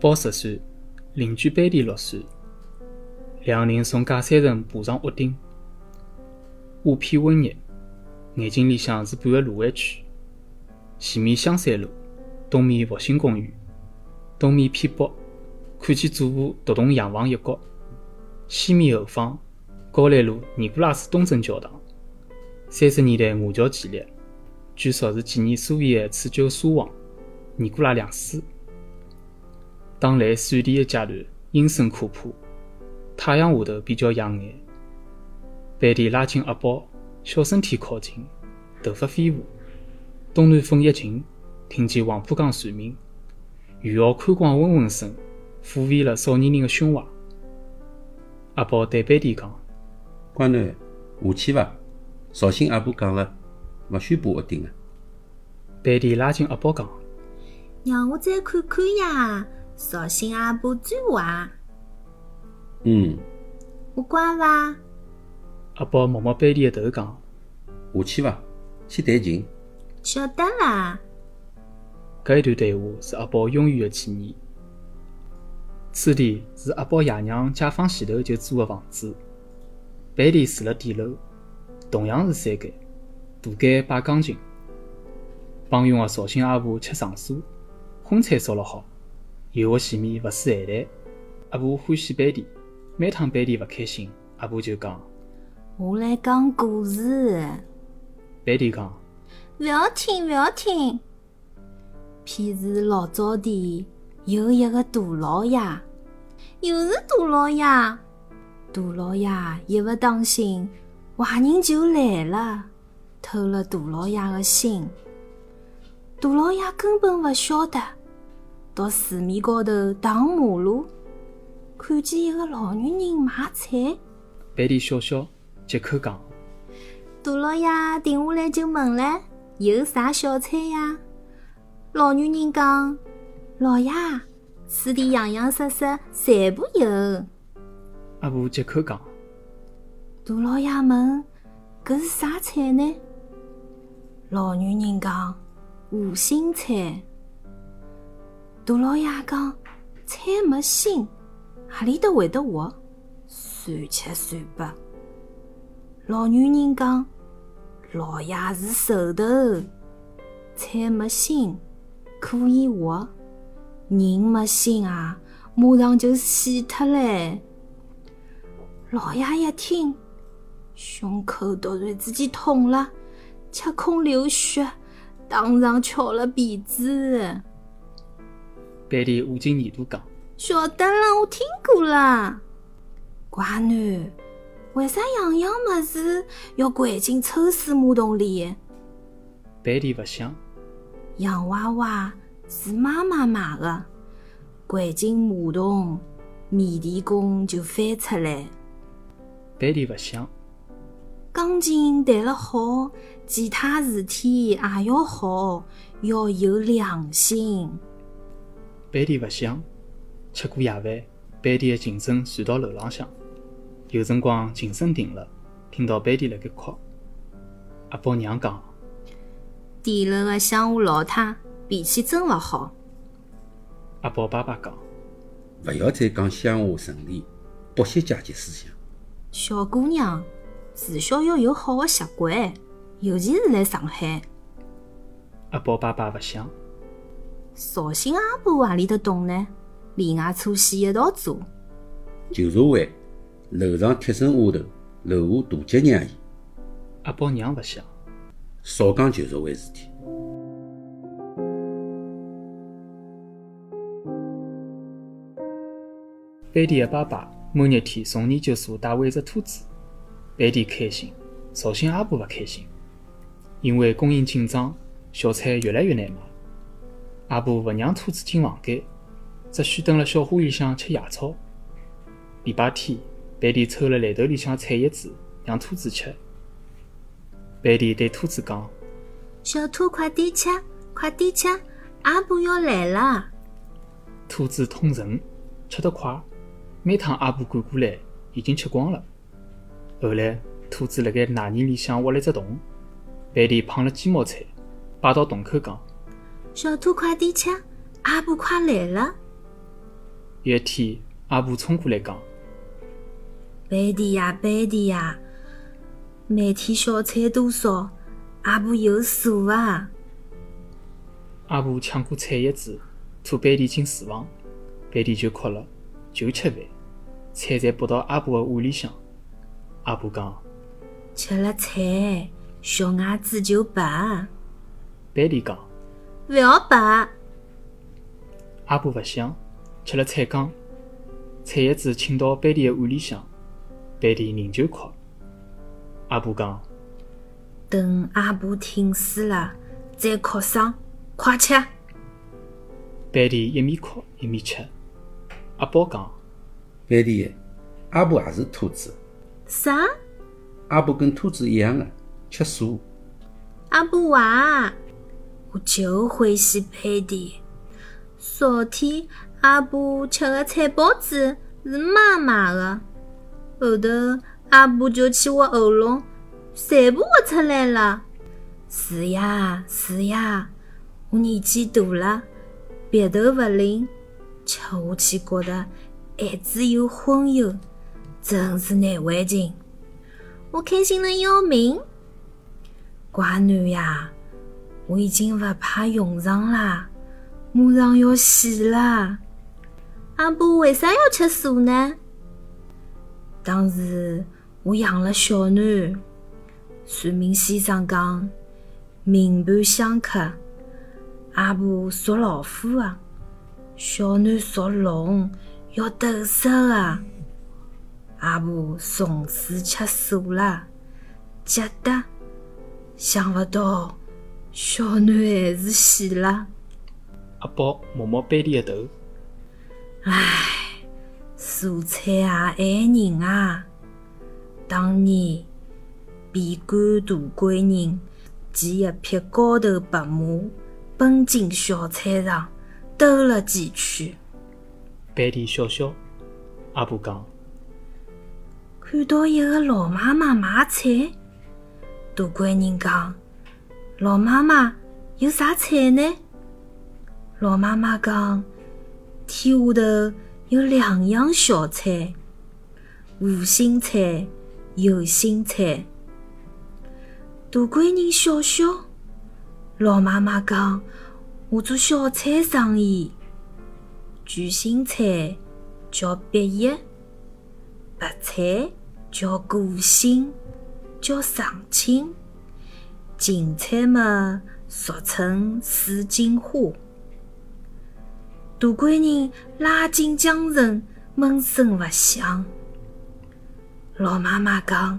包十岁，邻居贝蒂六岁。两人从假山层爬上屋顶，画片温热，眼睛里向是半个芦苇区。前面香山路，东面复兴公园，东面偏北看见左部独栋洋房一角，西面后方高兰路尼古拉斯东正教堂。三十年代瓦桥建立，据说是纪念苏维埃储酒沙皇尼古拉两世。打来闪电的阶段，阴森可怕，太阳下头比较养眼。贝蒂拉近阿宝，小身体靠近，头发飞舞。东南风一劲，听见黄浦江船鸣，余奥宽广嗡嗡声，抚慰了少年人的胸怀。阿宝对贝蒂讲：“乖囡，下去伐？绍兴阿婆讲了，勿许爬屋顶个。”贝蒂拉近阿宝讲：“让我再看看呀，绍兴阿婆最坏。”“嗯。”“我乖伐？”阿宝摸摸贝蒂的头讲：“下去伐？去弹琴。”晓得啦。搿一段对话是阿宝永远的纪念。此地是阿宝爷娘解放前头就租的房子。贝蒂住了底楼，同样是三间，大间摆钢琴。帮佣的绍兴阿婆吃长素，荤菜烧了好，油的前面勿是咸蛋。阿婆欢喜贝蒂，每趟贝蒂勿开心，阿婆就讲：“我来讲故事。”贝蒂讲。勿要听，勿要听。譬如老早的有一个大老爷，又是大老爷。大老爷一勿当心，坏人就来了，偷了大老爷的心。大老爷根本勿晓得，到市面高头荡马路，看见一个老女人卖菜。贝蒂笑笑，接口讲：“大老爷停下来就问了。”有啥小菜呀？老女人讲：“老爷，此地洋洋实实，全部有。”阿婆接口讲：“大老爷问：搿是啥菜呢？”老女人讲：“五星菜。”大老爷讲：“菜没心，何里搭会得活？算七算八。”老女人讲。老爷是兽头，菜没心，可以活；人没心啊，马上就死脱嘞。老爷一听，胸口突然之间痛了，吃空流血，当场翘了鼻子。贝蒂捂紧耳朵讲：“晓得了，我听过了，乖囡。”为啥样样物事要掼进抽水马桶里？贝蒂勿想。洋娃娃是妈妈买的，掼进马桶，米田共就翻出来。贝蒂勿想。钢琴弹了好，其他事体也要好，要有良心。贝蒂勿想。吃过夜饭，贝蒂的琴声传到楼浪向。有辰光琴声停了，听到贝蒂辣盖哭。阿宝娘讲：“底楼的乡下老太脾气真勿好。”阿宝爸爸讲：“勿要再讲乡下城里，剥削阶级思想。小姑娘，自小要有好的习惯，尤其是来上海。”阿宝爸爸勿想。绍兴阿婆何里搭懂呢？里外粗细一道做。旧社会。楼上贴身丫头，楼下大脚娘伊。阿宝娘勿想，少讲旧社会事体。贝蒂的爸爸某日天从研究所带回一只兔子，贝蒂开心，绍兴阿婆勿开心，因为供应紧张，小菜越来越难买。阿婆勿让兔子进房间，只许蹲辣小花园向吃野草。礼拜天。贝蒂抽了篮头里向菜叶子，让兔子吃。贝蒂对兔子讲：“小兔，快点吃，快点吃，阿婆要来了。”兔子通神，吃得快，每趟阿婆赶过来，已经吃光了。后来，兔子辣盖泥泥里向挖了只洞，贝蒂捧了鸡毛菜，摆到洞口讲：“小兔，快点吃，阿婆快来了。”有一天，阿婆冲过来讲：“贝蒂呀，贝蒂呀，每天小菜多少？阿婆有数啊！”阿婆抢过菜叶子，拖贝蒂进厨房，贝蒂就哭了，就吃饭，菜侪拨到阿婆的碗里向。阿婆讲：“吃了菜，小伢子就白。”贝蒂讲：“勿要白。”阿婆勿想，吃了菜缸，菜叶子浸到班里的碗里向，班里人就哭。阿婆讲：“等阿婆听书了，再哭声。”快吃！班里一面哭一面吃。阿宝讲：“贝蒂，阿婆也是兔子。”啥？阿婆跟兔子一样的吃素。阿婆话：“我就欢喜贝蒂。昨天阿婆吃的菜包子是妈妈的，后头阿婆就去挖喉咙，全部挖出来了。是呀，是呀。”我年纪大了，鼻头勿灵，吃下去觉得孩子又昏又，真是难为情。我开心的要命。乖囡呀，我已经勿怕用场了，马上要死了。阿婆为啥要吃素呢？当时我养了小囡，算命先生讲命盘相克。阿婆属老虎啊，小囡属龙，要斗寿啊。阿婆从此吃素了，急得想不到小囡还是死了。阿宝摸摸贝蒂的头，唉，蔬菜也爱人啊。当年比干大官人骑一匹高头白马。奔进小菜场，兜了几圈。贝蒂笑笑，阿婆讲：“看到一个老妈妈买菜。”大官人讲：“老妈妈有啥菜呢？”老妈妈讲：“天下头有两样小菜，无心菜、有心菜。”大贵人笑笑。老妈妈讲：“我做小菜生意，卷心菜叫碧叶，白菜叫果心，叫长青，芹菜嘛俗称水锦花。”大贵人拉紧缰绳，闷声勿响。老妈妈讲：“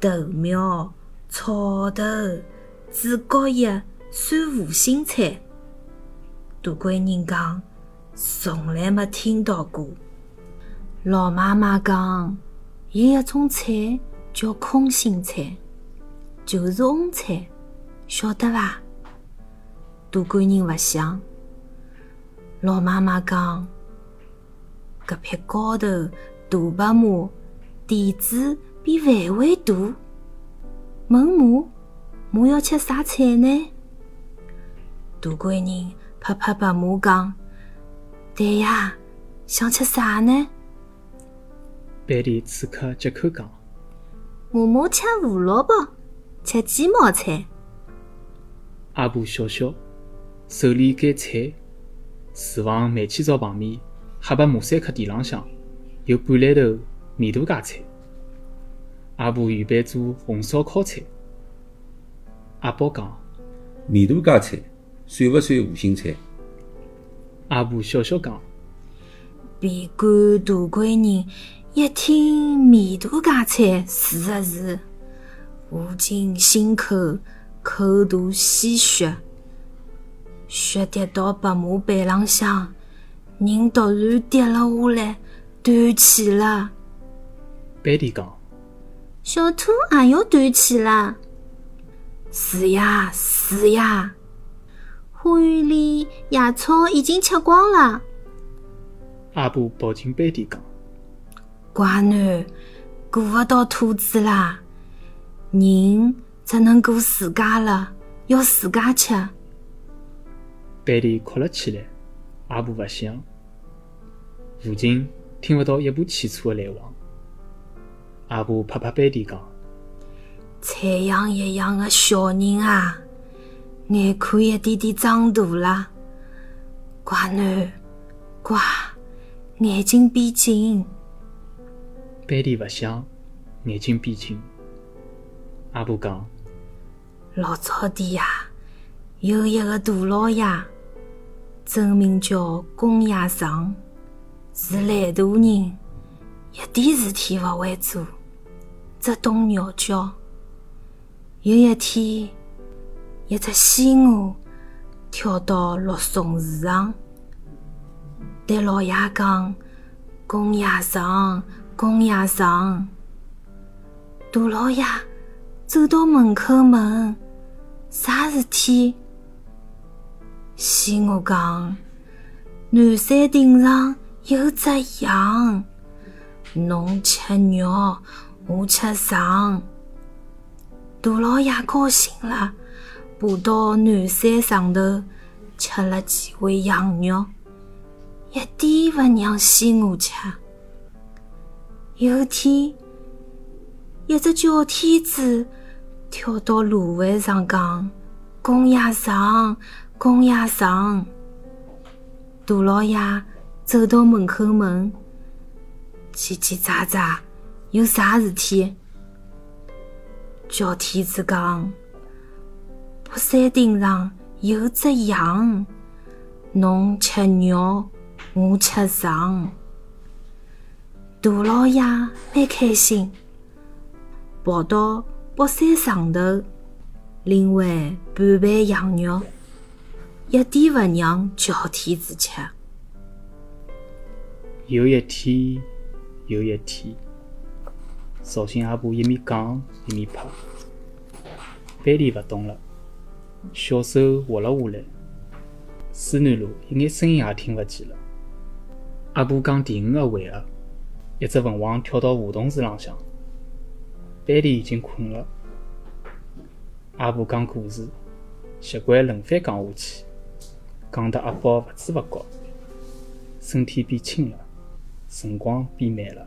豆苗、草头、紫角叶。”算无心菜，大贵人讲从来没听到过。老妈妈讲有一种菜叫空心菜，就是红菜，晓得伐？大官人勿想。老妈妈讲搿匹高头大白马，蹄子比范围大。问马，马要吃啥菜呢？大官人拍拍白马讲：“对呀，想吃啥呢？”贝蒂此刻接口讲：“妈妈吃胡萝卜，吃鸡毛菜。”阿婆笑笑，手里夹菜。厨房煤气灶旁边，黑白马赛克地浪向有半来头米大芥菜。阿婆预备做红烧烤菜。阿宝讲：“面大芥菜。”算勿算无心菜？阿婆笑笑讲：“别管大官人一听米大芥菜，是个是，捂紧心口，口吐鲜血，血滴到白马背浪向，人突然跌了下来，断气了。”贝蒂讲：“小兔也要断气了。”是呀，是呀。花园里野草已经吃光了。阿婆抱紧贝蒂讲：“乖囡，顾勿到兔子啦，人只能顾自家了，要自家吃。”贝蒂哭了起来。阿婆勿响。附近听勿到一部汽车的来往。阿婆拍拍贝蒂讲：“太阳一样的小人啊，眼看一点点长大了，乖囡，乖，眼睛闭紧。”贝蒂勿响，眼睛闭紧。阿婆讲：“老早点呀，有一个大老爷，真名叫龚亚常，是懒惰人，一点事体勿会做，只懂鸟叫。有一天，一只西鹅跳到绿松树上，对老爷讲：‘龚亚常，龚亚常。’大老爷。”走到门口问：“啥事体？”西鹅讲：“南山顶上有只羊，侬吃肉，我吃肠。”大老爷高兴了，爬到南山上头，吃了几回羊肉，一点勿让西鹅吃。有天，一只叫天子。跳到芦苇上讲：“公鸭上，公鸭上。”大老爷走到门口问：“叽叽喳喳，有啥事体？”叫天子讲：“北山顶上有只羊，侬吃肉，我吃肠。”大老爷蛮开心，跑到。北山上头另外半盘羊肉，一点勿让叫天子吃。有一天，有一天，绍兴阿婆一面讲一面拍，班里勿动了，小手滑了下来，思南路一眼声音也听勿见了。阿婆讲第五个回合，一只凤凰跳到梧桐树浪向。贝蒂已经困了，阿婆讲故事，习惯轮番讲下去，讲得阿宝勿知勿觉，身体变轻了，辰光变慢了。